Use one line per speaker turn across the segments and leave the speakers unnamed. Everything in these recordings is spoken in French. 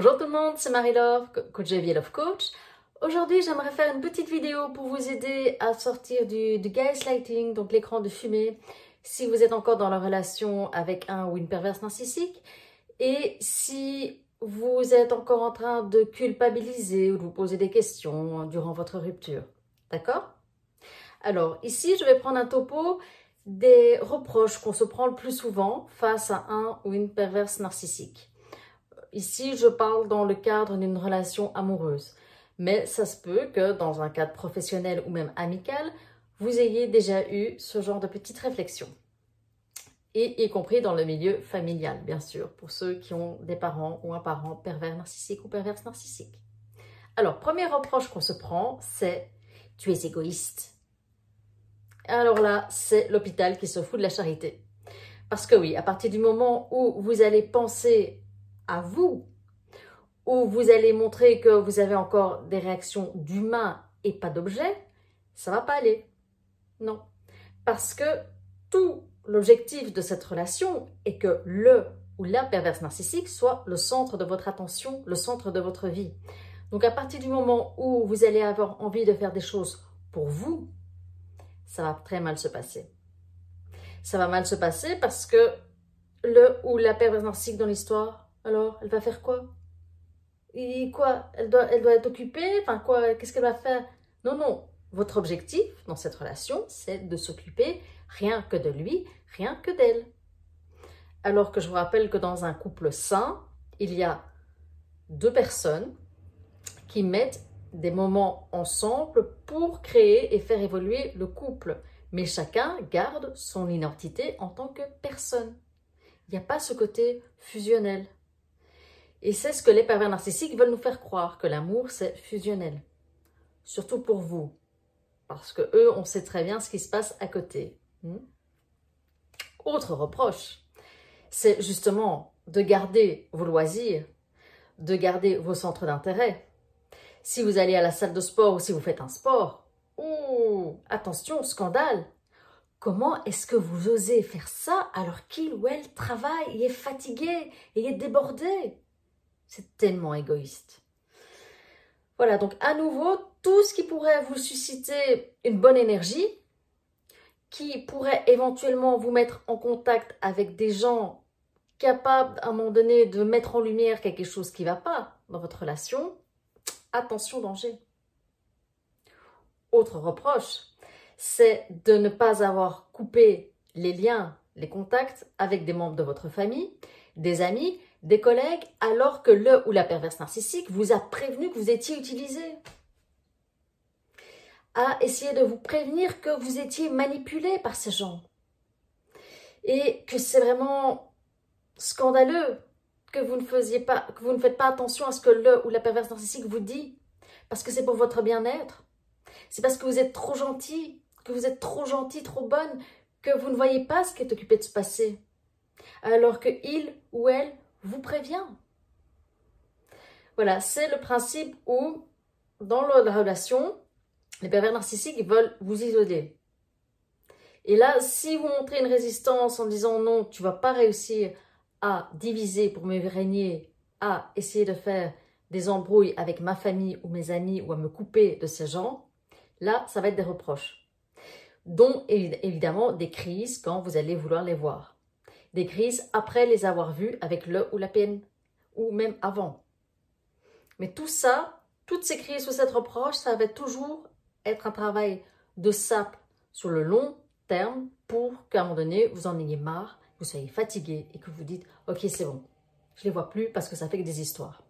Bonjour tout le monde, c'est Marie-Love, coach Javier Love Coach. Aujourd'hui, j'aimerais faire une petite vidéo pour vous aider à sortir du, du gaslighting, donc l'écran de fumée, si vous êtes encore dans la relation avec un ou une perverse narcissique et si vous êtes encore en train de culpabiliser ou de vous poser des questions durant votre rupture. D'accord? Alors, ici, je vais prendre un topo des reproches qu'on se prend le plus souvent face à un ou une perverse narcissique. Ici, je parle dans le cadre d'une relation amoureuse, mais ça se peut que dans un cadre professionnel ou même amical, vous ayez déjà eu ce genre de petites réflexions. Et y compris dans le milieu familial, bien sûr, pour ceux qui ont des parents ou un parent pervers narcissique ou perverse narcissique. Alors, premier reproche qu'on se prend, c'est « tu es égoïste ». Alors là, c'est l'hôpital qui se fout de la charité. Parce que oui, à partir du moment où vous allez penser à vous, où vous allez montrer que vous avez encore des réactions d'humain et pas d'objet, ça va pas aller. Non. Parce que tout l'objectif de cette relation est que le ou la perverse narcissique soit le centre de votre attention, le centre de votre vie. Donc à partir du moment où vous allez avoir envie de faire des choses pour vous, ça va très mal se passer. Ça va mal se passer parce que le ou la perverse narcissique dans l'histoire, alors elle va faire quoi? Et quoi? Elle doit, être occupée? Enfin Qu'est-ce qu'elle va faire? Non, non. Votre objectif dans cette relation, c'est de s'occuper rien que de lui, rien que d'elle. Alors que je vous rappelle que dans un couple sain, il y a deux personnes qui mettent des moments ensemble pour créer et faire évoluer le couple. Mais chacun garde son identité en tant que personne. Il n'y a pas ce côté fusionnel. Et c'est ce que les pervers narcissiques veulent nous faire croire, que l'amour, c'est fusionnel. Surtout pour vous. Parce que eux, on sait très bien ce qui se passe à côté. Hmm? Autre reproche, c'est justement de garder vos loisirs, de garder vos centres d'intérêt. Si vous allez à la salle de sport ou si vous faites un sport, attention, scandale. Comment est-ce que vous osez faire ça alors qu'il ou elle travaille et est fatigué et est débordé? C'est tellement égoïste. Voilà, donc à nouveau, tout ce qui pourrait vous susciter une bonne énergie, qui pourrait éventuellement vous mettre en contact avec des gens capables à un moment donné de mettre en lumière quelque chose qui ne va pas dans votre relation, attention danger. Autre reproche, c'est de ne pas avoir coupé les liens, les contacts avec des membres de votre famille, des amis, des collègues, alors que le ou la perverse narcissique vous a prévenu que vous étiez utilisé à essayer de vous prévenir que vous étiez manipulé par ces gens. Et que c'est vraiment scandaleux que vous ne faisiez pas, que vous ne faites pas attention à ce que le ou la perverse narcissique vous dit, parce que c'est pour votre bien-être. C'est parce que vous êtes trop gentil, que vous êtes trop gentil, trop bonne, que vous ne voyez pas ce qui est occupé de se passer, alors que il ou elle vous prévient. Voilà, c'est le principe où, dans la relation, les pervers narcissiques veulent vous isoler. Et là, si vous montrez une résistance en disant non, tu vas pas réussir à diviser pour me régner, à essayer de faire des embrouilles avec ma famille ou mes amis ou à me couper de ces gens, là, ça va être des reproches. Dont évidemment des crises quand vous allez vouloir les voir. Des crises après les avoir vues avec le ou la peine, ou même avant. Mais tout ça, toutes ces crises ou cette reproche, ça va toujours être un travail de sape sur le long terme pour qu'à un moment donné, vous en ayez marre, vous soyez fatigué et que vous dites « Ok, c'est bon, je les vois plus parce que ça fait que des histoires. »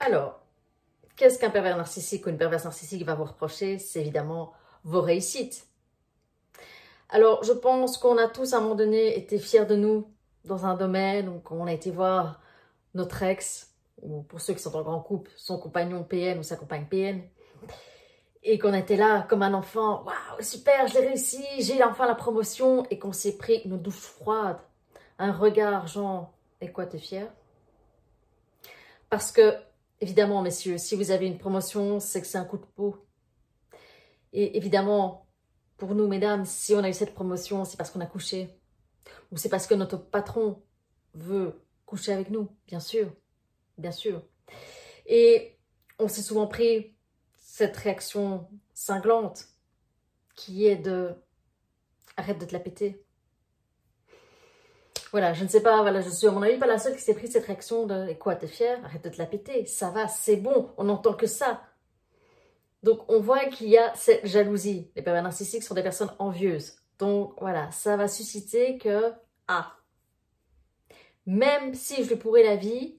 Alors, qu'est-ce qu'un pervers narcissique ou une perverse narcissique va vous reprocher? C'est évidemment vos réussites. Alors, je pense qu'on a tous à un moment donné été fiers de nous dans un domaine, ou on a été voir notre ex, ou pour ceux qui sont en grand couple, son compagnon PN ou sa compagne PN, et qu'on était là comme un enfant, waouh, super, j'ai réussi, j'ai enfin la promotion, et qu'on s'est pris une douche froide, un regard genre, et quoi, t'es fier Parce que, évidemment, messieurs, si vous avez une promotion, c'est que c'est un coup de peau. Et évidemment, pour nous, mesdames, si on a eu cette promotion, c'est parce qu'on a couché, ou c'est parce que notre patron veut coucher avec nous, bien sûr, bien sûr. Et on s'est souvent pris cette réaction cinglante qui est de arrête de te la péter. Voilà, je ne sais pas, voilà, je suis à mon avis pas la seule qui s'est pris cette réaction de quoi, t'es fière? Arrête de te la péter, ça va, c'est bon, on n'entend que ça. Donc on voit qu'il y a cette jalousie. Les pervers narcissiques sont des personnes envieuses. Donc voilà, ça va susciter que, ah, même si je lui pourrais la vie,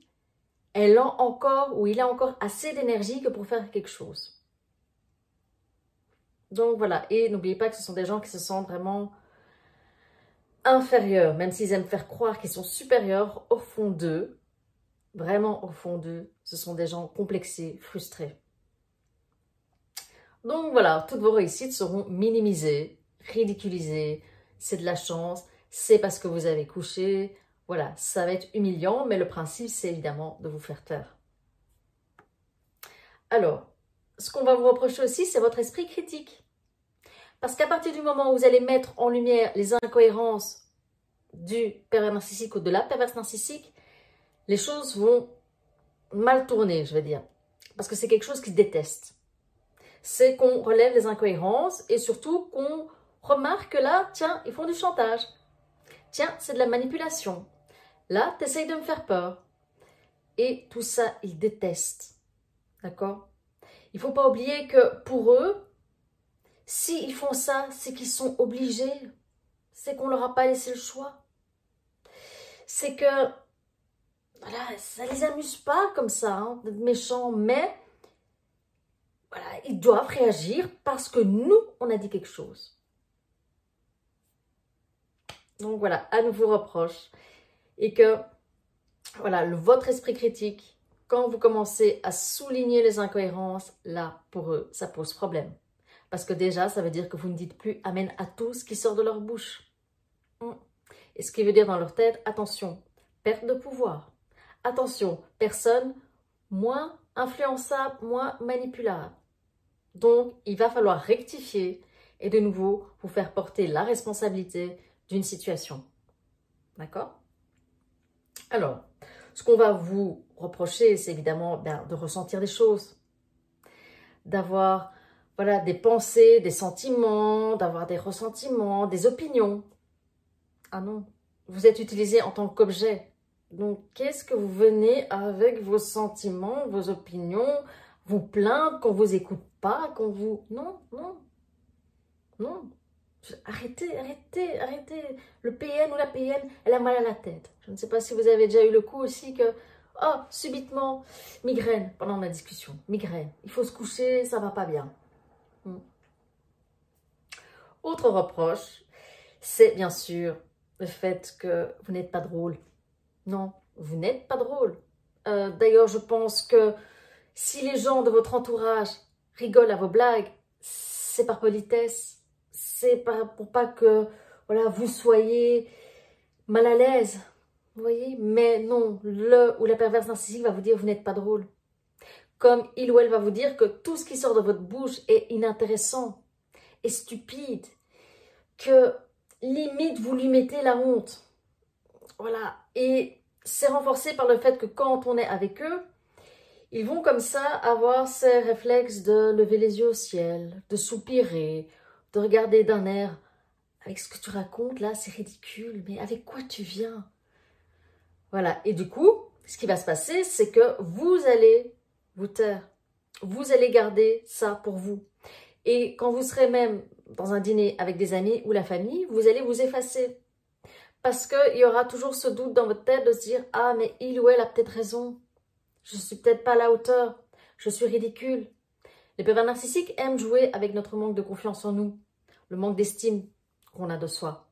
elle a encore ou il a encore assez d'énergie que pour faire quelque chose. Donc voilà, et n'oubliez pas que ce sont des gens qui se sentent vraiment inférieurs, même s'ils aiment faire croire qu'ils sont supérieurs, au fond d'eux, vraiment au fond d'eux, ce sont des gens complexés, frustrés. Donc voilà, toutes vos réussites seront minimisées, ridiculisées, c'est de la chance, c'est parce que vous avez couché, voilà, ça va être humiliant, mais le principe, c'est évidemment de vous faire taire. Alors, ce qu'on va vous reprocher aussi, c'est votre esprit critique. Parce qu'à partir du moment où vous allez mettre en lumière les incohérences du pervers narcissique ou de la perverse narcissique, les choses vont mal tourner, je vais dire. Parce que c'est quelque chose qu'ils détestent. C'est qu'on relève les incohérences et surtout qu'on remarque que là, tiens, ils font du chantage. Tiens, c'est de la manipulation. Là, tu essayes de me faire peur. Et tout ça, ils détestent. D'accord? Il ne faut pas oublier que pour eux, s'ils font ça, c'est qu'ils sont obligés. C'est qu'on ne leur a pas laissé le choix. C'est que, voilà, ça les amuse pas comme ça, hein, d'être méchants, mais voilà, ils doivent réagir parce que nous, on a dit quelque chose. Donc voilà, à nouveau reproche. Et que, voilà, votre esprit critique, quand vous commencez à souligner les incohérences, là, pour eux, ça pose problème. Parce que déjà, ça veut dire que vous ne dites plus Amen à tout ce qui sort de leur bouche. Hmm. Et ce qui veut dire dans leur tête, attention, perte de pouvoir. Attention, personne moins influençable, moins manipulable. Donc, il va falloir rectifier et de nouveau vous faire porter la responsabilité d'une situation. D'accord? Alors, ce qu'on va vous reprocher, c'est évidemment ben, de ressentir des choses, d'avoir voilà, des pensées, des sentiments, d'avoir des ressentiments, des opinions. Ah non, vous êtes utilisé en tant qu'objet. Donc, qu'est-ce que vous venez avec vos sentiments, vos opinions, vous plaindre qu'on vous écoute pas, qu'on vous... Non, non, non. Arrêtez, arrêtez, arrêtez. Le PN ou la PN, elle a mal à la tête. Je ne sais pas si vous avez déjà eu le coup aussi que, oh, subitement, migraine pendant la discussion. Migraine. Il faut se coucher, ça va pas bien. Hmm. Autre reproche, c'est bien sûr le fait que vous n'êtes pas drôle. Non, vous n'êtes pas drôle. Euh, d'ailleurs, je pense que si les gens de votre entourage rigolent à vos blagues, c'est par politesse, c'est pour pas que voilà, vous soyez mal à l'aise. Vous voyez? Mais non, le ou la perverse narcissique va vous dire vous n'êtes pas drôle. Comme il ou elle va vous dire que tout ce qui sort de votre bouche est inintéressant, est stupide, que limite vous lui mettez la honte. Voilà. Et c'est renforcé par le fait que quand on est avec eux, ils vont comme ça avoir ces réflexes de lever les yeux au ciel, de soupirer, de regarder d'un air. Avec ce que tu racontes là, c'est ridicule, mais avec quoi tu viens? Voilà, et du coup, ce qui va se passer, c'est que vous allez vous taire. Vous allez garder ça pour vous. Et quand vous serez même dans un dîner avec des amis ou la famille, vous allez vous effacer. Parce qu'il y aura toujours ce doute dans votre tête de se dire « Ah, mais il ou elle a peut-être raison. Je ne suis peut-être pas à la hauteur. Je suis ridicule. » Les pervers narcissiques aiment jouer avec notre manque de confiance en nous, le manque d'estime qu'on a de soi.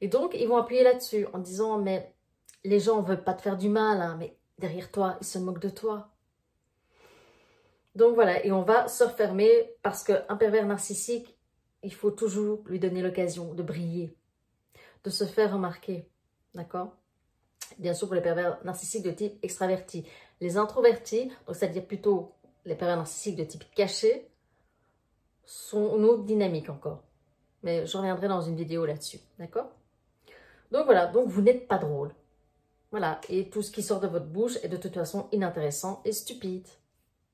Et donc, ils vont appuyer là-dessus en disant « Mais les gens ne veulent pas te faire du mal, hein, mais derrière toi, ils se moquent de toi. » Donc voilà, et on va se refermer parce qu'un pervers narcissique, il faut toujours lui donner l'occasion de briller, de se faire remarquer. D'accord? Bien sûr, pour les pervers narcissiques de type extraverti. Les introvertis, donc c'est-à-dire plutôt les pervers narcissiques de type caché, sont une autre dynamique encore. Mais je reviendrai dans une vidéo là-dessus. D'accord? Donc voilà, donc vous n'êtes pas drôle. Voilà, et tout ce qui sort de votre bouche est de toute façon inintéressant et stupide.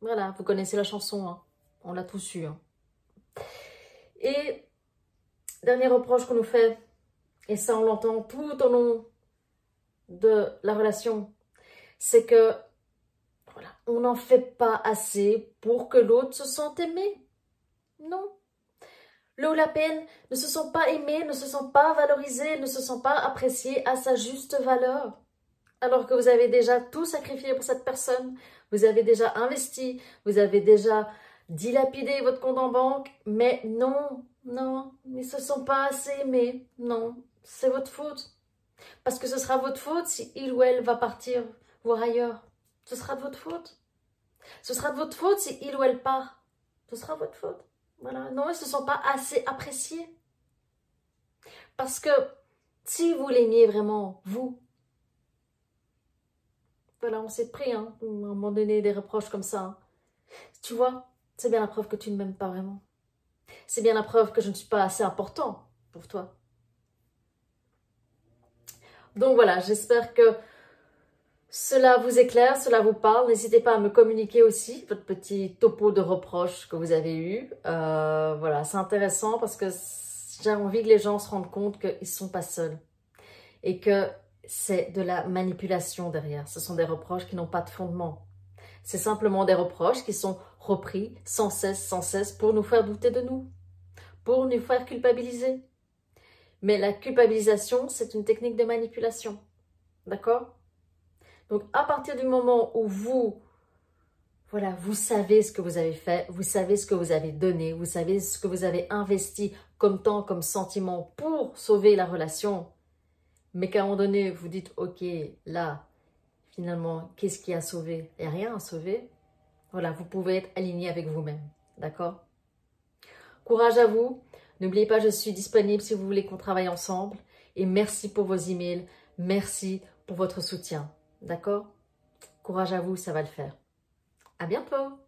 Voilà, vous connaissez la chanson, hein. on l'a tous eu. Hein. Et dernier reproche qu'on nous fait, et ça on l'entend tout au long de la relation, c'est que voilà, on n'en fait pas assez pour que l'autre se sente aimé. Non. Le ou la peine ne se sent pas aimé, ne se sent pas valorisé, ne se sent pas apprécié à sa juste valeur. Alors que vous avez déjà tout sacrifié pour cette personne, vous avez déjà investi, vous avez déjà dilapidé votre compte en banque, mais non, non, ils se sont pas assez aimés. Non, c'est votre faute. Parce que ce sera votre faute si il ou elle va partir voir ailleurs. Ce sera de votre faute. Ce sera de votre faute si il ou elle part. Ce sera votre faute. Voilà. Non, ils ne se sont pas assez appréciés. Parce que si vous l'aimiez vraiment, vous, voilà, on s'est pris, hein, à un moment donné, des reproches comme ça. Hein. Tu vois, c'est bien la preuve que tu ne m'aimes pas vraiment. C'est bien la preuve que je ne suis pas assez important pour toi. Donc voilà, j'espère que cela vous éclaire, cela vous parle. N'hésitez pas à me communiquer aussi votre petit topo de reproches que vous avez eu. Euh, voilà, c'est intéressant parce que j'ai envie que les gens se rendent compte qu'ils ne sont pas seuls et que c'est de la manipulation derrière. Ce sont des reproches qui n'ont pas de fondement. C'est simplement des reproches qui sont repris sans cesse, sans cesse pour nous faire douter de nous, pour nous faire culpabiliser. Mais la culpabilisation, c'est une technique de manipulation. D'accord? Donc, à partir du moment où vous, voilà, vous savez ce que vous avez fait, vous savez ce que vous avez donné, vous savez ce que vous avez investi comme temps, comme sentiment pour sauver la relation, mais qu'à un moment donné, vous dites, ok, là, finalement, qu'est-ce qui a sauvé? Il n'y a rien à sauver. Voilà, vous pouvez être aligné avec vous-même. D'accord? Courage à vous. N'oubliez pas, je suis disponible si vous voulez qu'on travaille ensemble. Et merci pour vos emails. Merci pour votre soutien. D'accord? Courage à vous, ça va le faire. À bientôt